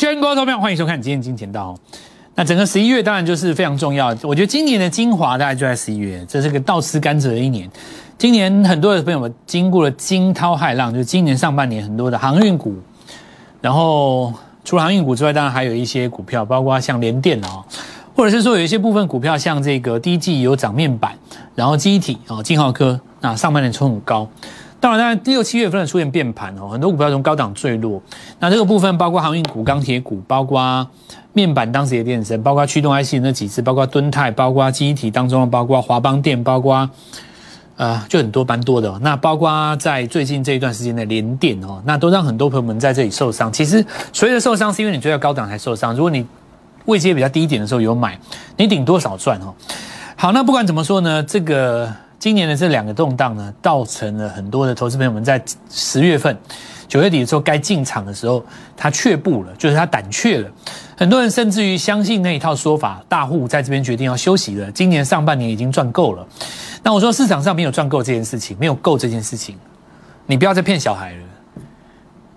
全国投票，欢迎收看今天金钱道。那整个十一月当然就是非常重要，我觉得今年的精华大概就在十一月，这是个倒吃甘蔗的一年。今年很多的朋友们经过了惊涛骇浪，就是今年上半年很多的航运股，然后除了航运股之外，当然还有一些股票，包括像联电哦，或者是说有一些部分股票像这个低 G 有涨面板，然后机体哦，金浩科那上半年冲很高。当然，当然，六七月份出现变盘哦，很多股票从高档坠落。那这个部分包括航运股、钢铁股，包括面板当时也变升，包括驱动 IC 那几只，包括敦泰，包括记忆体当中的，包括华邦电，包括呃，就很多蛮多的。那包括在最近这一段时间的联电哦，那都让很多朋友们在这里受伤。其实所谓的受伤，是因为你追到高档才受伤。如果你位阶比较低一点的时候有买，你顶多少赚哦。好，那不管怎么说呢，这个。今年的这两个动荡呢，造成了很多的投资朋友们在十月份、九月底的时候该进场的时候，他却步了，就是他胆怯了。很多人甚至于相信那一套说法，大户在这边决定要休息了。今年上半年已经赚够了。那我说市场上没有赚够这件事情，没有够这件事情，你不要再骗小孩了。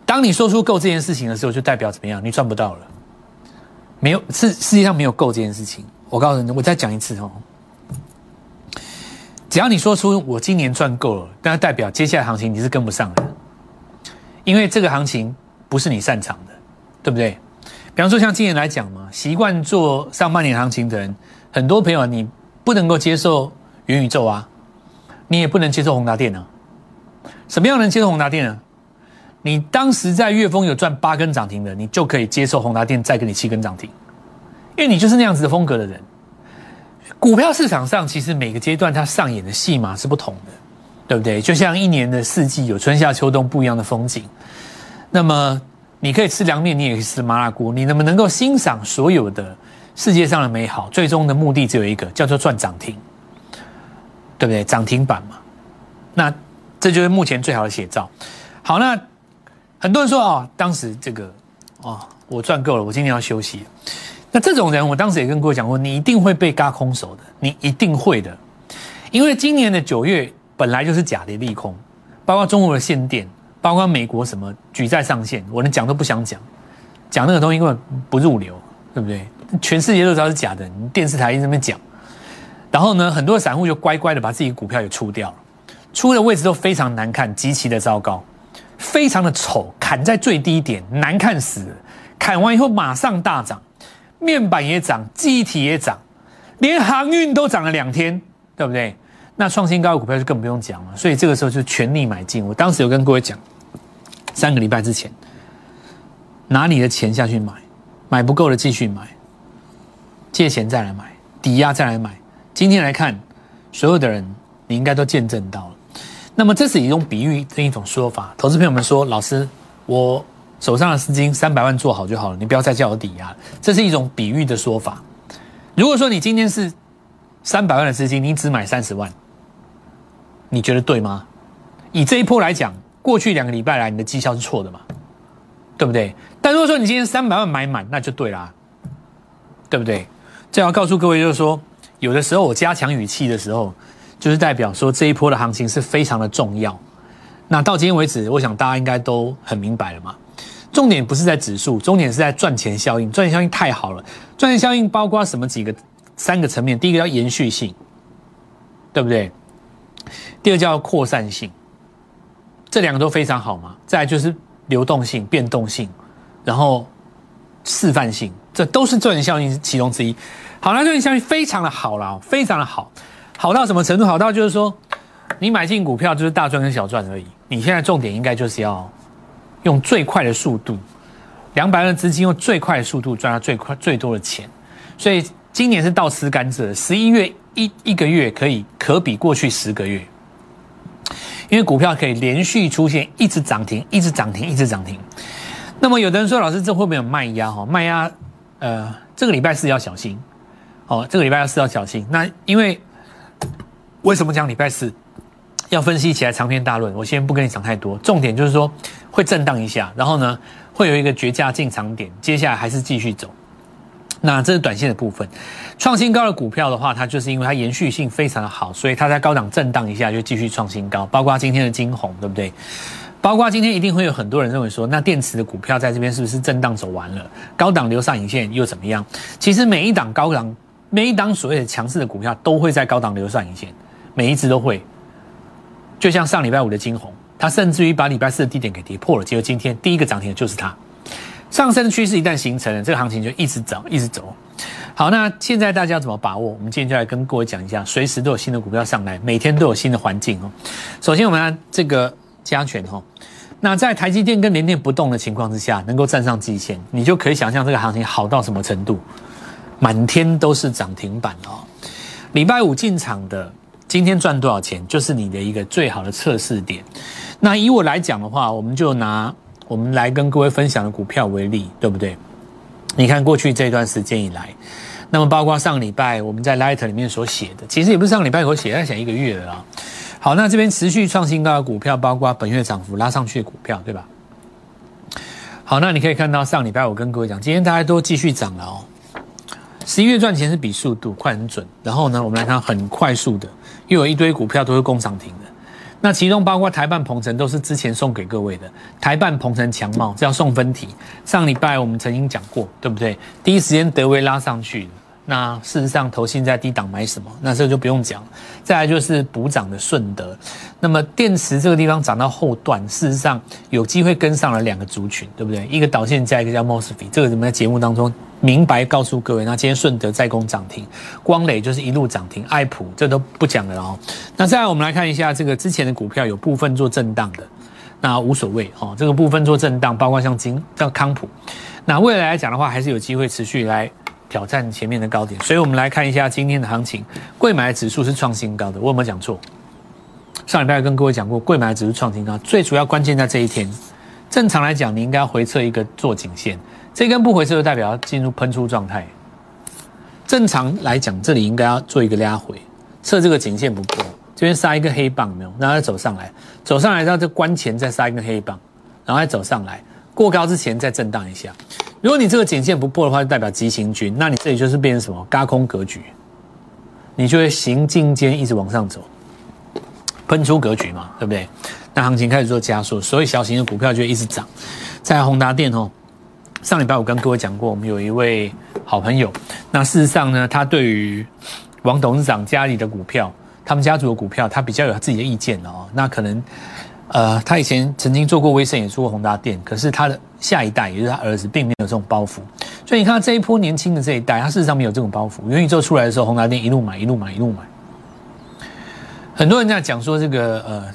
当你说出够这件事情的时候，就代表怎么样？你赚不到了。没有世世界上没有够这件事情。我告诉你，我再讲一次哦。只要你说出我今年赚够了，那代表接下来行情你是跟不上的，因为这个行情不是你擅长的，对不对？比方说像今年来讲嘛，习惯做上半年行情的人，很多朋友你不能够接受元宇宙啊，你也不能接受宏达电啊。什么样能接受宏达电呢？你当时在月峰有赚八根涨停的，你就可以接受宏达电再给你七根涨停，因为你就是那样子的风格的人。股票市场上，其实每个阶段它上演的戏码是不同的，对不对？就像一年的四季有春夏秋冬不一样的风景。那么你可以吃凉面，你也可以吃麻辣锅，你能不能够欣赏所有的世界上的美好？最终的目的只有一个，叫做赚涨停，对不对？涨停板嘛。那这就是目前最好的写照。好，那很多人说啊，当时这个哦，我赚够了，我今天要休息。那这种人，我当时也跟各位讲过，你一定会被嘎空手的，你一定会的，因为今年的九月本来就是假的利空，包括中国的限电，包括美国什么举债上限，我连讲都不想讲，讲那个东西根本不入流，对不对？全世界都知道是假的，你电视台一直在那讲，然后呢，很多散户就乖乖的把自己股票也出掉了，出的位置都非常难看，极其的糟糕，非常的丑，砍在最低点，难看死了，砍完以后马上大涨。面板也涨，记忆体也涨，连航运都涨了两天，对不对？那创新高的股票就更不用讲了。所以这个时候就全力买进。我当时有跟各位讲，三个礼拜之前，拿你的钱下去买，买不够的继续买，借钱再来买，抵押再来买。今天来看，所有的人你应该都见证到了。那么这是一种比喻的一种说法。投资朋友们说，老师，我。手上的资金三百万做好就好了，你不要再叫我抵押。这是一种比喻的说法。如果说你今天是三百万的资金，你只买三十万，你觉得对吗？以这一波来讲，过去两个礼拜来你的绩效是错的嘛？对不对？但如果说你今天三百万买满，那就对啦，对不对？这要告诉各位，就是说，有的时候我加强语气的时候，就是代表说这一波的行情是非常的重要。那到今天为止，我想大家应该都很明白了嘛。重点不是在指数，重点是在赚钱效应。赚钱效应太好了，赚钱效应包括什么几个三个层面？第一个叫延续性，对不对？第二叫扩散性，这两个都非常好嘛。再就是流动性、变动性，然后示范性，这都是赚钱效应其中之一。好，那赚钱效应非常的好了，非常的好，好到什么程度？好到就是说，你买进股票就是大赚跟小赚而已。你现在重点应该就是要。用最快的速度，两百万资金用最快的速度赚到最快最多的钱，所以今年是倒吃甘蔗。十一月一一个月可以可比过去十个月，因为股票可以连续出现一直涨停，一直涨停，一直涨停。那么有的人说，老师这会不会有卖压？哈，卖压，呃，这个礼拜四要小心。哦，这个礼拜四要小心。那因为为什么讲礼拜四？要分析起来长篇大论，我先不跟你讲太多。重点就是说会震荡一下，然后呢会有一个绝佳进场点，接下来还是继续走。那这是短线的部分。创新高的股票的话，它就是因为它延续性非常的好，所以它在高档震荡一下就继续创新高。包括今天的金红，对不对？包括今天一定会有很多人认为说，那电池的股票在这边是不是震荡走完了？高档留上影线又怎么样？其实每一档高档，每一档所谓的强势的股票都会在高档留上影线，每一只都会。就像上礼拜五的金红，它甚至于把礼拜四的低点给跌破了，结果今天第一个涨停的就是它。上升趋势一旦形成了，这个行情就一直走，一直走。好，那现在大家怎么把握？我们今天就来跟各位讲一下，随时都有新的股票上来，每天都有新的环境哦。首先，我们来这个加权哈。那在台积电跟联电不动的情况之下，能够站上季线，你就可以想象这个行情好到什么程度，满天都是涨停板哦。礼拜五进场的，今天赚多少钱，就是你的一个最好的测试点。那以我来讲的话，我们就拿我们来跟各位分享的股票为例，对不对？你看过去这段时间以来，那么包括上礼拜我们在 Light 里面所写的，其实也不是上礼拜我写，在写一个月了啊。好，那这边持续创新高的股票，包括本月涨幅拉上去的股票，对吧？好，那你可以看到上礼拜我跟各位讲，今天大家都继续涨了哦。十一月赚钱是比速度快很准，然后呢，我们来看很快速的，又有一堆股票都是攻涨停的。那其中包括台办鹏程都是之前送给各位的，台办鹏程强茂这要送分题，上礼拜我们曾经讲过，对不对？第一时间德威拉上去。那事实上，投信在低档买什么？那这个就不用讲。再来就是补涨的顺德。那么电池这个地方涨到后段，事实上有机会跟上了两个族群，对不对？一个导线加一个叫 mosfet，这个我们在节目当中明白告诉各位。那今天顺德再攻涨停，光磊就是一路涨停，爱普这都不讲了哦。那再来我们来看一下这个之前的股票，有部分做震荡的，那无所谓哦。这个部分做震荡，包括像金叫康普，那未来来讲的话，还是有机会持续来。挑战前面的高点，所以我们来看一下今天的行情。贵买指数是创新高的，我有没有讲错？上礼拜跟各位讲过，贵买指数创新高，最主要关键在这一天。正常来讲，你应该回测一个做颈线，这根不回撤就代表要进入喷出状态。正常来讲，这里应该要做一个拉回，测这个颈线不破，这边杀一个黑棒没有，然后再走上来，走上来到这关前再杀一根黑棒，然后再走上来，过高之前再震荡一下。如果你这个颈线不破的话，就代表急行军，那你这里就是变成什么？高空格局，你就会行进间一直往上走，喷出格局嘛，对不对？那行情开始做加速，所以小型的股票就一直涨。在宏达电哦，上礼拜我跟各位讲过，我们有一位好朋友，那事实上呢，他对于王董事长家里的股票，他们家族的股票，他比较有自己的意见哦。那可能。呃，他以前曾经做过威盛，也做过宏达电，可是他的下一代，也就是他儿子，并没有这种包袱。所以你看这一波年轻的这一代，他事实上没有这种包袱。元宇宙出来的时候，宏达电一路买，一路买，一路买。很多人在讲说这个呃，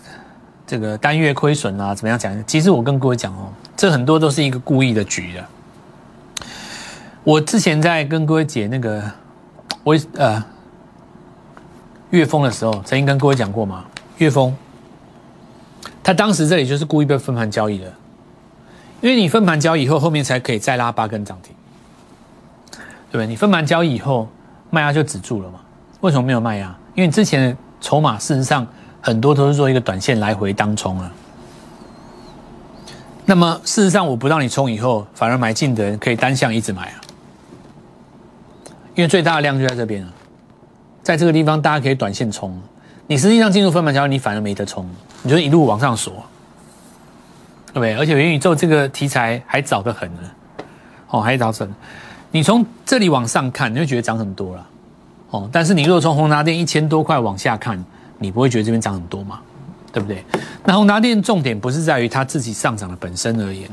这个单月亏损啊，怎么样讲？其实我跟各位讲哦，这很多都是一个故意的局的。我之前在跟各位解那个威呃岳峰的时候，曾经跟各位讲过嘛，岳峰。他当时这里就是故意被分盘交易的，因为你分盘交易以后，后面才可以再拉八根涨停，对不对？你分盘交易以后，卖压就止住了嘛？为什么没有卖压？因为之前的筹码事实上很多都是做一个短线来回当冲啊。那么事实上，我不让你冲以后，反而买进的人可以单向一直买啊，因为最大的量就在这边啊，在这个地方大家可以短线冲，你实际上进入分盘交易，你反而没得冲。你就一路往上锁，对不对？而且元宇宙这个题材还早得很呢，哦，还早得很。你从这里往上看，你会觉得涨很多了，哦。但是你如果从宏达电一千多块往下看，你不会觉得这边涨很多嘛？对不对？那宏达电重点不是在于它自己上涨的本身而言，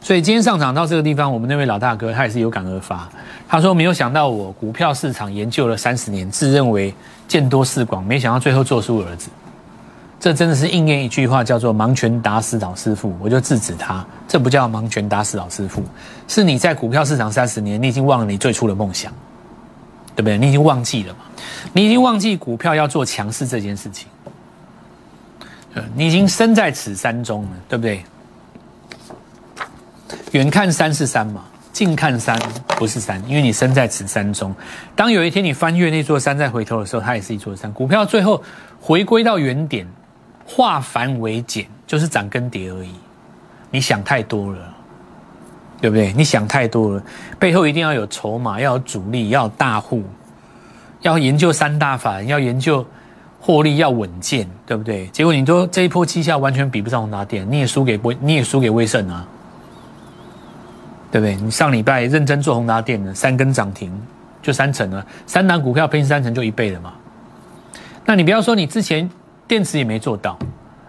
所以今天上涨到这个地方，我们那位老大哥他也是有感而发，他说没有想到我股票市场研究了三十年，自认为见多识广，没想到最后做出儿子。这真的是应验一句话，叫做“盲拳打死老师傅”，我就制止他。这不叫盲拳打死老师傅，是你在股票市场三十年，你已经忘了你最初的梦想，对不对？你已经忘记了嘛？你已经忘记股票要做强势这件事情。你已经身在此山中了，对不对？远看山是山嘛，近看山不是山，因为你身在此山中。当有一天你翻越那座山再回头的时候，它也是一座山。股票最后回归到原点。化繁为简，就是涨跟跌而已。你想太多了，对不对？你想太多了，背后一定要有筹码，要有主力，要有大户，要研究三大法，要研究获利要稳健，对不对？结果你都这一波绩效完全比不上宏达电，你也输给威，你也输给威盛啊，对不对？你上礼拜认真做宏达电的三根涨停就三成了，三档股票拼三成就一倍了嘛。那你不要说你之前电池也没做到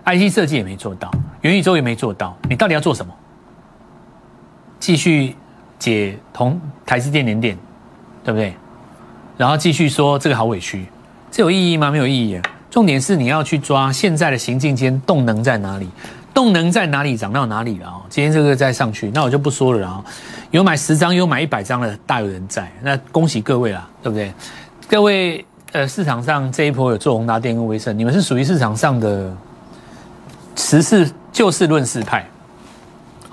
，IC 设计也没做到，元宇宙也没做到，你到底要做什么？继续解同台积电连电，对不对？然后继续说这个好委屈，这有意义吗？没有意义。重点是你要去抓现在的行进间动能在哪里，动能在哪里涨到哪里了哦。今天这个再上去，那我就不说了啊。有买十张有买一百张的大有人在，那恭喜各位啦，对不对？各位呃，市场上这一波有做宏达电跟威盛，你们是属于市场上的实事就事论事派，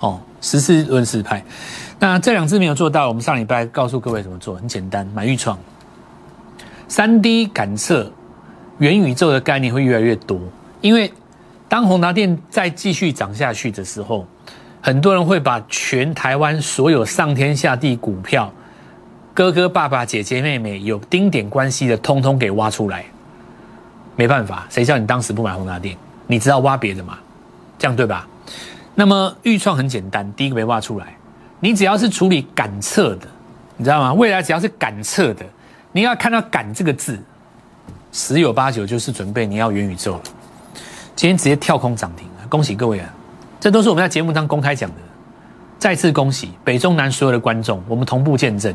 哦。实事论事派，那这两支没有做到。我们上礼拜告诉各位怎么做，很简单，买预创。三 D 感测元宇宙的概念会越来越多，因为当宏达电再继续涨下去的时候，很多人会把全台湾所有上天下地股票，哥哥爸爸姐姐妹妹有丁点关系的，通通给挖出来。没办法，谁叫你当时不买宏达电？你知道挖别的吗？这样对吧？那么预创很简单，第一个没挖出来，你只要是处理感测的，你知道吗？未来只要是感测的，你要看到“感”这个字，十有八九就是准备你要元宇宙了。今天直接跳空涨停恭喜各位啊！这都是我们在节目上公开讲的，再次恭喜北中南所有的观众，我们同步见证，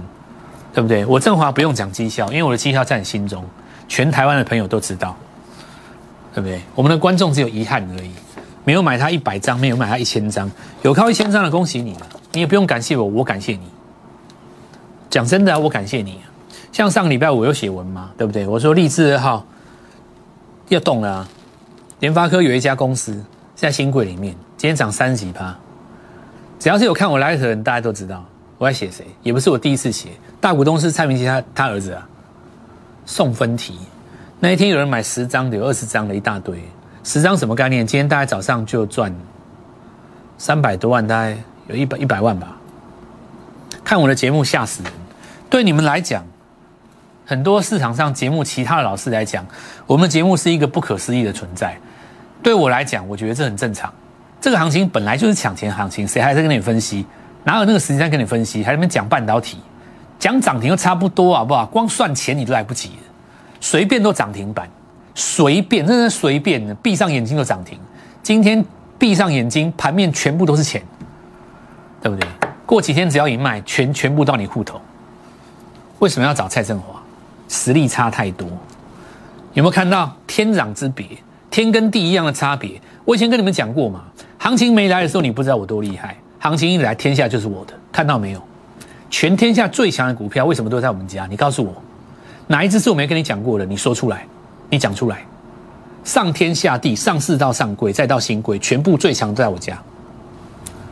对不对？我振华不用讲绩效，因为我的绩效在你心中，全台湾的朋友都知道，对不对？我们的观众只有遗憾而已。没有买它一百张，没有买它一千张，有靠一千张的，恭喜你了！你也不用感谢我，我感谢你。讲真的，我感谢你。像上礼拜我有写文嘛，对不对？我说励志二号要动了啊！联发科有一家公司在新贵里面，今天涨三十几趴。只要是有看我来的人，大家都知道我在写谁，也不是我第一次写。大股东是蔡明基他他儿子啊，送分题那一天有人买十张的，有二十张的一大堆。十张什么概念？今天大概早上就赚三百多万，大概有一百一百万吧。看我的节目吓死人。对你们来讲，很多市场上节目其他的老师来讲，我们节目是一个不可思议的存在。对我来讲，我觉得这很正常。这个行情本来就是抢钱行情，谁还在跟你分析？哪有那个时间跟你分析？还在那边讲半导体，讲涨停又差不多，好不好？光算钱你都来不及，随便都涨停板。随便，真的随便，闭上眼睛就涨停。今天闭上眼睛，盘面全部都是钱，对不对？过几天只要一卖，全全部到你户头。为什么要找蔡振华？实力差太多，有没有看到天壤之别？天跟地一样的差别。我以前跟你们讲过嘛，行情没来的时候，你不知道我多厉害。行情一来，天下就是我的，看到没有？全天下最强的股票，为什么都在我们家？你告诉我，哪一只是我没跟你讲过的？你说出来。你讲出来，上天下地，上市到上柜，再到新柜，全部最强都在我家。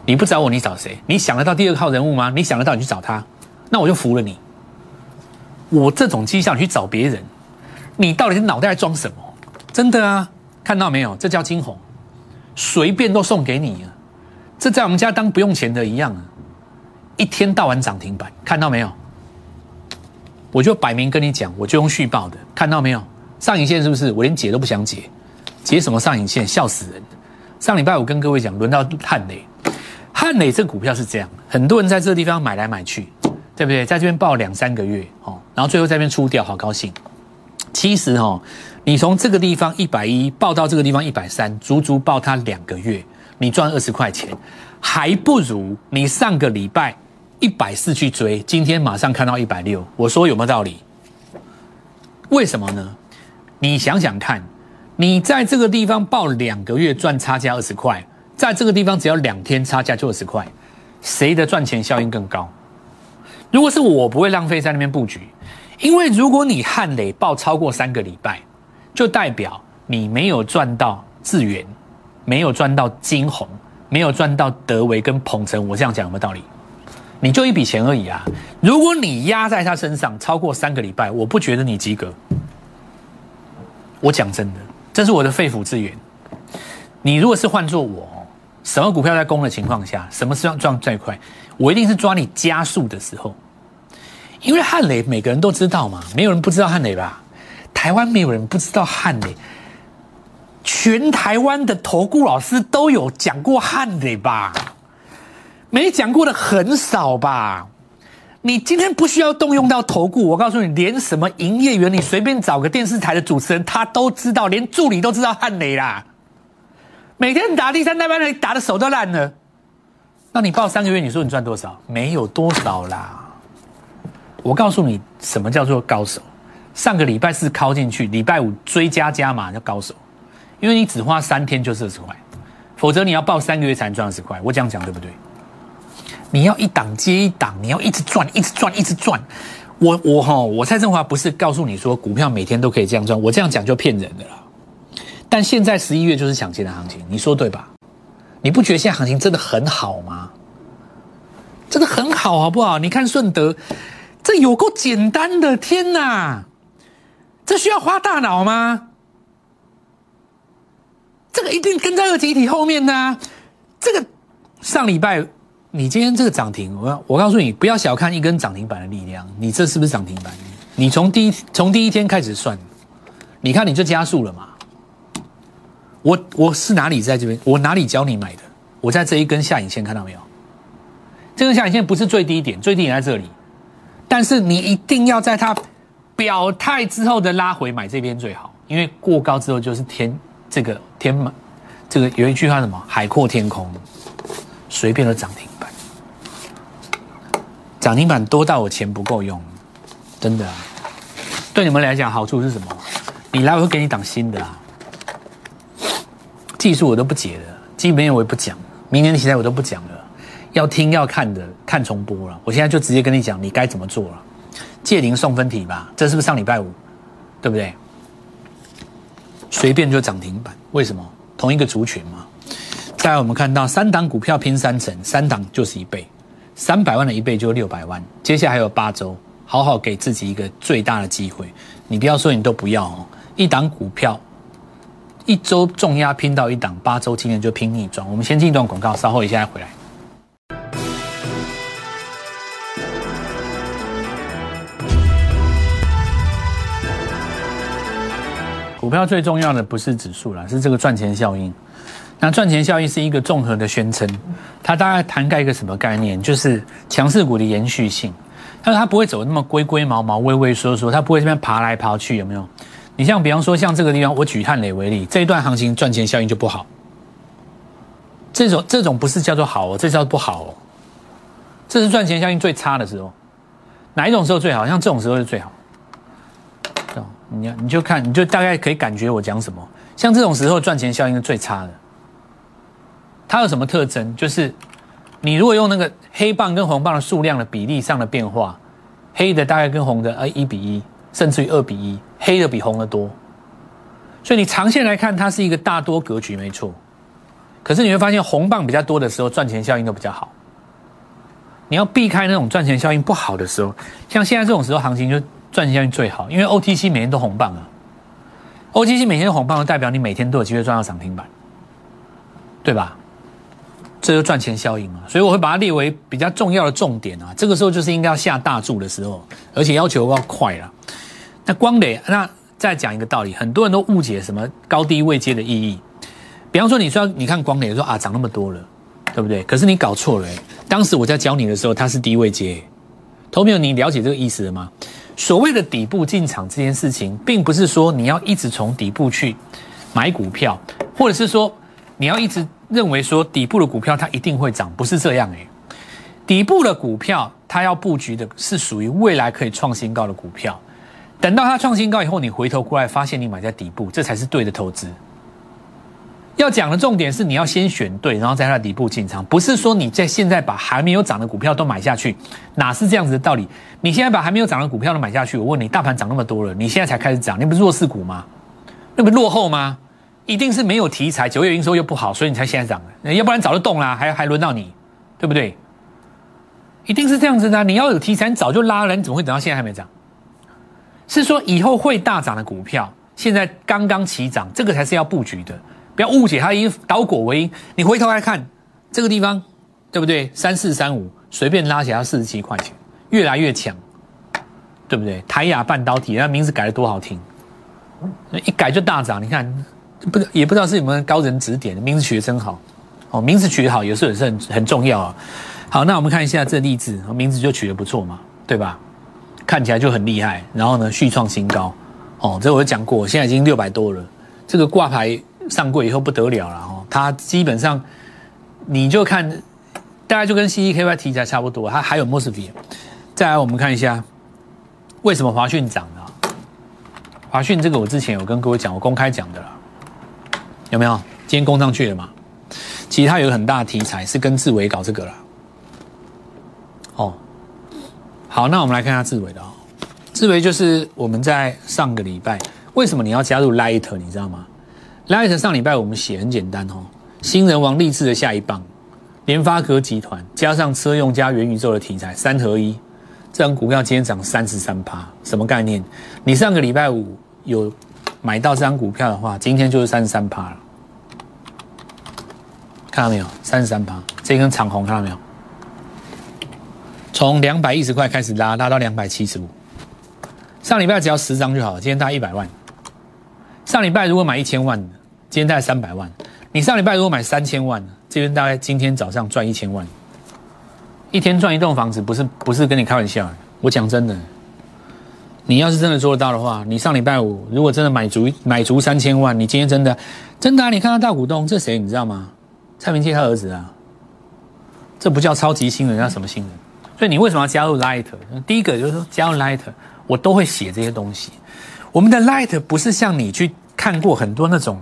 你不找我，你找谁？你想得到第二号人物吗？你想得到，你去找他，那我就服了你。我这种绩效，你去找别人，你到底是脑袋在装什么？真的啊，看到没有？这叫金红，随便都送给你啊。这在我们家当不用钱的一样啊，一天到晚涨停板，看到没有？我就摆明跟你讲，我就用续报的，看到没有？上影线是不是？我连解都不想解，解什么上影线？笑死人！上礼拜我跟各位讲，轮到汉磊，汉磊这股票是这样，很多人在这个地方买来买去，对不对？在这边报两三个月，哦，然后最后在这边出掉，好高兴。其实哦，你从这个地方一百一报到这个地方一百三，足足报它两个月，你赚二十块钱，还不如你上个礼拜一百四去追，今天马上看到一百六，我说有没有道理？为什么呢？你想想看，你在这个地方报两个月赚差价二十块，在这个地方只要两天差价就二十块，谁的赚钱效应更高？如果是我，不会浪费在那边布局，因为如果你汉磊报超过三个礼拜，就代表你没有赚到智源，没有赚到金红，没有赚到德维跟鹏程。我这样讲有没有道理？你就一笔钱而已啊！如果你压在他身上超过三个礼拜，我不觉得你及格。我讲真的，这是我的肺腑之言。你如果是换做我，什么股票在攻的情况下，什么时候赚最快，我一定是抓你加速的时候。因为汉雷每个人都知道嘛，没有人不知道汉雷吧？台湾没有人不知道汉磊，全台湾的投顾老师都有讲过汉磊吧？没讲过的很少吧？你今天不需要动用到投顾，我告诉你，连什么营业员，你随便找个电视台的主持人，他都知道，连助理都知道汉雷啦。每天打第三代班，你打的手都烂了。那你报三个月，你说你赚多少？没有多少啦。我告诉你，什么叫做高手？上个礼拜四敲进去，礼拜五追加加码叫高手，因为你只花三天就二十块，否则你要报三个月才能赚二十块。我这样讲对不对？你要一档接一档，你要一直赚，一直赚，一直赚。我我哈，我蔡振华不是告诉你说股票每天都可以这样赚，我这样讲就骗人的了。但现在十一月就是抢钱的行情，你说对吧？你不觉得现在行情真的很好吗？真的很好，好不好？你看顺德，这有够简单的，天哪！这需要花大脑吗？这个一定跟在二集体后面呢。这个上礼拜。你今天这个涨停，我我告诉你，不要小看一根涨停板的力量。你这是不是涨停板？你从第一从第一天开始算，你看你就加速了嘛。我我是哪里在这边？我哪里教你买的？我在这一根下影线看到没有？这根下影线不是最低点，最低点在这里。但是你一定要在它表态之后的拉回买这边最好，因为过高之后就是天这个天嘛，这个有一句话什么？海阔天空，随便都涨停板。涨停板多到我钱不够用，真的。对你们来讲好处是什么？你来我会给你挡新的啊。技术我都不解了，基本面我也不讲，明年的题材我都不讲了。要听要看的看重播了。我现在就直接跟你讲，你该怎么做了。借零送分题吧，这是不是上礼拜五？对不对？随便就涨停板，为什么？同一个族群嘛。再来我们看到三档股票拼三成，三档就是一倍。三百万的一倍就六百万，接下来还有八周，好好给自己一个最大的机会。你不要说你都不要哦，一档股票一周重压拼到一档，八周今年就拼逆转。我们先进一段广告，稍后一下再回来。股票最重要的不是指数啦，是这个赚钱效应。那赚钱效应是一个综合的宣称，它大概涵盖一个什么概念？就是强势股的延续性，但是它不会走那么龟龟毛毛、畏畏缩缩，它不会这边爬来爬去，有没有？你像比方说像这个地方，我举汉磊为例，这一段行情赚钱效应就不好。这种这种不是叫做好哦，这叫不好哦。这是赚钱效应最差的时候，哪一种时候最好？像这种时候是最好。你你就看，你就大概可以感觉我讲什么。像这种时候赚钱效应是最差的。它有什么特征？就是你如果用那个黑棒跟红棒的数量的比例上的变化，黑的大概跟红的呃一比一，甚至于二比一，黑的比红的多。所以你长线来看，它是一个大多格局，没错。可是你会发现，红棒比较多的时候，赚钱效应都比较好。你要避开那种赚钱效应不好的时候，像现在这种时候，行情就赚钱效应最好，因为 OTC 每天都红棒啊。OTC 每天都红棒，代表你每天都有机会赚到涨停板，对吧？这就赚钱效应嘛，所以我会把它列为比较重要的重点啊。这个时候就是应该要下大注的时候，而且要求要快了。那光磊，那再讲一个道理，很多人都误解什么高低位阶的意义。比方说，你说你看光磊说啊涨那么多了，对不对？可是你搞错了，当时我在教你的时候，它是低位阶。投票，你了解这个意思了吗？所谓的底部进场这件事情，并不是说你要一直从底部去买股票，或者是说你要一直。认为说底部的股票它一定会涨，不是这样诶。底部的股票它要布局的是属于未来可以创新高的股票，等到它创新高以后，你回头过来发现你买在底部，这才是对的投资。要讲的重点是你要先选对，然后在它底部进场，不是说你在现在把还没有涨的股票都买下去，哪是这样子的道理？你现在把还没有涨的股票都买下去，我问你，大盘涨那么多了，你现在才开始涨，你不是弱势股吗？那不落后吗？一定是没有题材，九月营收又不好，所以你才现在涨的，要不然早就动了，还还轮到你，对不对？一定是这样子的，你要有题材，你早就拉了，你怎么会等到现在还没涨？是说以后会大涨的股票，现在刚刚起涨，这个才是要布局的，不要误解它以导果为因。你回头来看这个地方，对不对？三四三五随便拉起来四十七块钱，越来越强，对不对？台亚半导体，那名字改的多好听。一改就大涨。你看，不也不知道是有没有高人指点，名字取得真好哦，名字取得好有时候也是很很重要啊。好，那我们看一下这例子，名字就取得不错嘛，对吧？看起来就很厉害，然后呢续创新高哦，这我讲过，现在已经六百多了，这个挂牌上柜以后不得了了哦，它基本上你就看。大概就跟 C E K Y 题材差不多，它还有 Mosfet。再来，我们看一下为什么华讯涨了。华讯这个我之前有跟各位讲，我公开讲的了，有没有？今天攻上去了嘛？其实它有很大的题材是跟智伟搞这个了。哦，好，那我们来看一下智伟的哦。智伟就是我们在上个礼拜，为什么你要加入 Light？你知道吗？Light 上礼拜我们写很简单哦，新人王励志的下一棒。联发科集团加上车用加元宇宙的题材三合一，这张股票今天涨三十三趴，什么概念？你上个礼拜五有买到这张股票的话，今天就是三十三趴了。看到没有？三十三趴，这根长红看到没有？从两百一十块开始拉，拉到两百七十五。上礼拜只要十张就好了，今天大概一百万。上礼拜如果买一千万的，今天大概三百万。你上礼拜如果买三千万。这边大概今天早上赚一千万，一天赚一栋房子，不是不是跟你开玩笑。我讲真的，你要是真的做得到的话，你上礼拜五如果真的买足买足三千万，你今天真的真的，你看到大股东这谁你知道吗？蔡明介他儿子啊，这不叫超级新人，叫什么新人？所以你为什么要加入 Light？第一个就是说加入 Light，我都会写这些东西。我们的 Light 不是像你去看过很多那种。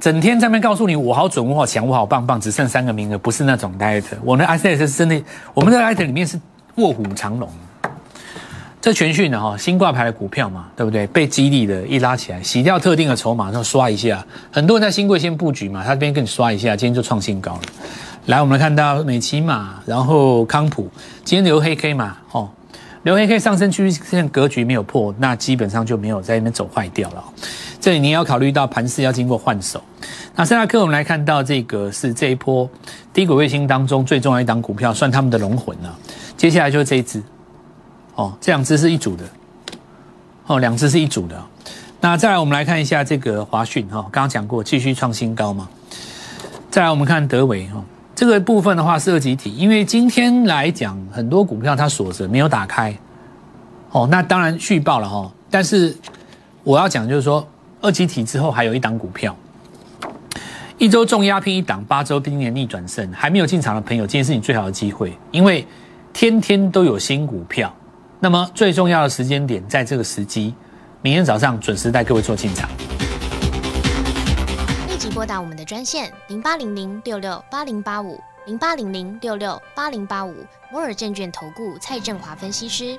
整天在那边告诉你我好准我好强我好棒棒，只剩三个名额，不是那种 light。我的 ICS 是真的，我们的 light 里面是卧虎藏龙。这全讯的哈新挂牌的股票嘛，对不对？被激励的一拉起来，洗掉特定的筹码，然后刷一下。很多人在新贵先布局嘛，他这边跟你刷一下，今天就创新高了。来，我们看到美琪嘛，然后康普，今天留黑 K 嘛，哦，留黑 K 上升趋势线格局没有破，那基本上就没有在那边走坏掉了。这里你要考虑到盘势要经过换手。那三大科我们来看到这个是这一波低轨卫星当中最重要一档股票，算他们的龙魂了。接下来就是这一支，哦，这两支是一组的，哦，两支是一组的。那再来我们来看一下这个华讯哈，刚刚讲过继续创新高嘛。再来我们看德维哈，这个部分的话是二级体，因为今天来讲很多股票它锁着没有打开，哦，那当然续报了哈。但是我要讲就是说。二级体之后还有一档股票，一周重压拼一档，八周今年逆转胜，还没有进场的朋友，今天是你最好的机会，因为天天都有新股票。那么最重要的时间点在这个时机，明天早上准时带各位做进场。立即拨打我们的专线零八零零六六八零八五零八零零六六八零八五摩尔证券投顾蔡振华分析师。